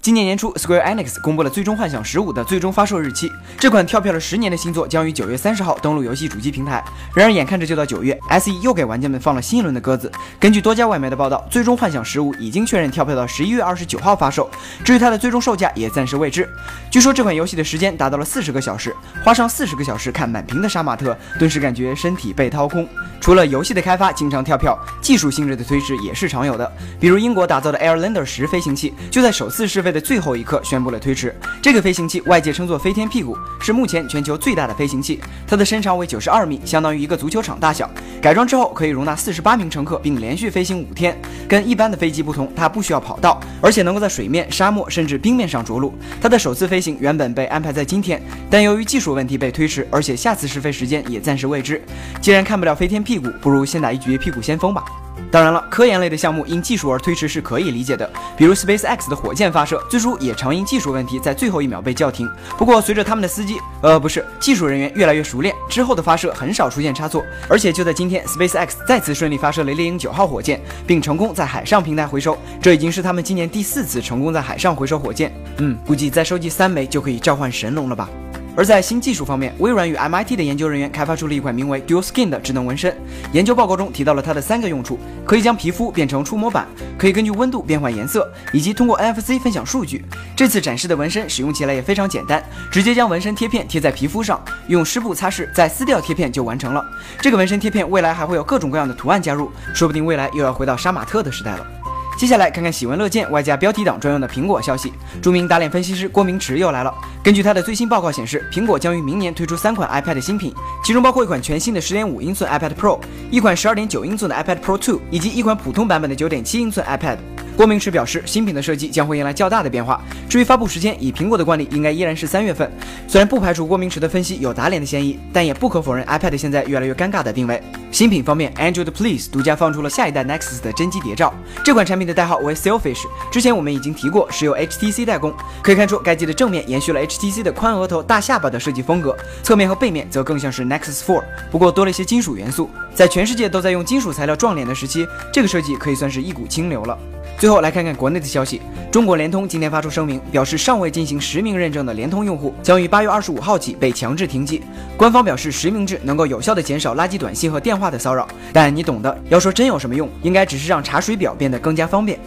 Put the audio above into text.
今年年初，Square Enix 公布了《最终幻想十五》的最终发售日期。这款跳票了十年的新作将于九月三十号登陆游戏主机平台。然而，眼看着就到九月，SE 又给玩家们放了新一轮的鸽子。根据多家外媒的报道，《最终幻想十五》已经确认跳票到十一月二十九号发售。至于它的最终售价，也暂时未知。据说这款游戏的时间达到了四十个小时，花上四十个小时看满屏的杀马特，顿时感觉身体被掏空。除了游戏的开发经常跳票，技术性质的推迟也是常有的。比如英国打造的 Airlander 十飞行器，就在首次试飞的最后一刻宣布了推迟。这个飞行器外界称作“飞天屁股”，是目前全球最大的飞行器。它的身长为九十二米，相当于一个足球场大小。改装之后可以容纳四十八名乘客，并连续飞行五天。跟一般的飞机不同，它不需要跑道，而且能够在水面、沙漠甚至冰面上着陆。它的首次飞行原本被安排在今天，但由于技术问题被推迟，而且下次试飞时间也暂时未知。既然看不了飞天屁股，不如先打一局屁股先锋吧。当然了，科研类的项目因技术而推迟是可以理解的，比如 SpaceX 的火箭发射，最初也常因技术问题在最后一秒被叫停。不过随着他们的司机，呃，不是技术人员越来越熟练，之后的发射很少出现差错。而且就在今天，SpaceX 再次顺利发射了猎鹰九号火箭，并成功在海上平台回收，这已经是他们今年第四次成功在海上回收火箭。嗯，估计再收集三枚就可以召唤神龙了吧。而在新技术方面，微软与 MIT 的研究人员开发出了一款名为 Dual Skin 的智能纹身。研究报告中提到了它的三个用处：可以将皮肤变成触摸板，可以根据温度变换颜色，以及通过 NFC 分享数据。这次展示的纹身使用起来也非常简单，直接将纹身贴片贴在皮肤上，用湿布擦拭，再撕掉贴片就完成了。这个纹身贴片未来还会有各种各样的图案加入，说不定未来又要回到杀马特的时代了。接下来看看喜闻乐见外加标题党专用的苹果消息。著名打脸分析师郭明池又来了。根据他的最新报告显示，苹果将于明年推出三款 iPad 新品，其中包括一款全新的10.5英寸 iPad Pro，一款12.9英寸的 iPad Pro 2，以及一款普通版本的9.7英寸 iPad。郭明池表示，新品的设计将会迎来较大的变化。至于发布时间，以苹果的惯例，应该依然是三月份。虽然不排除郭明池的分析有打脸的嫌疑，但也不可否认 iPad 现在越来越尴尬的定位。新品方面，Android Please 独家放出了下一代 Nexus 的真机谍照。这款产品的代号为 Selfish，之前我们已经提过，是由 HTC 代工。可以看出，该机的正面延续了 HTC 的宽额头、大下巴的设计风格，侧面和背面则更像是 Nexus 4，不过多了一些金属元素。在全世界都在用金属材料撞脸的时期，这个设计可以算是一股清流了。最后来看看国内的消息，中国联通今天发出声明，表示尚未进行实名认证的联通用户将于八月二十五号起被强制停机。官方表示，实名制能够有效的减少垃圾短信和电话的骚扰，但你懂的。要说真有什么用，应该只是让查水表变得更加方便。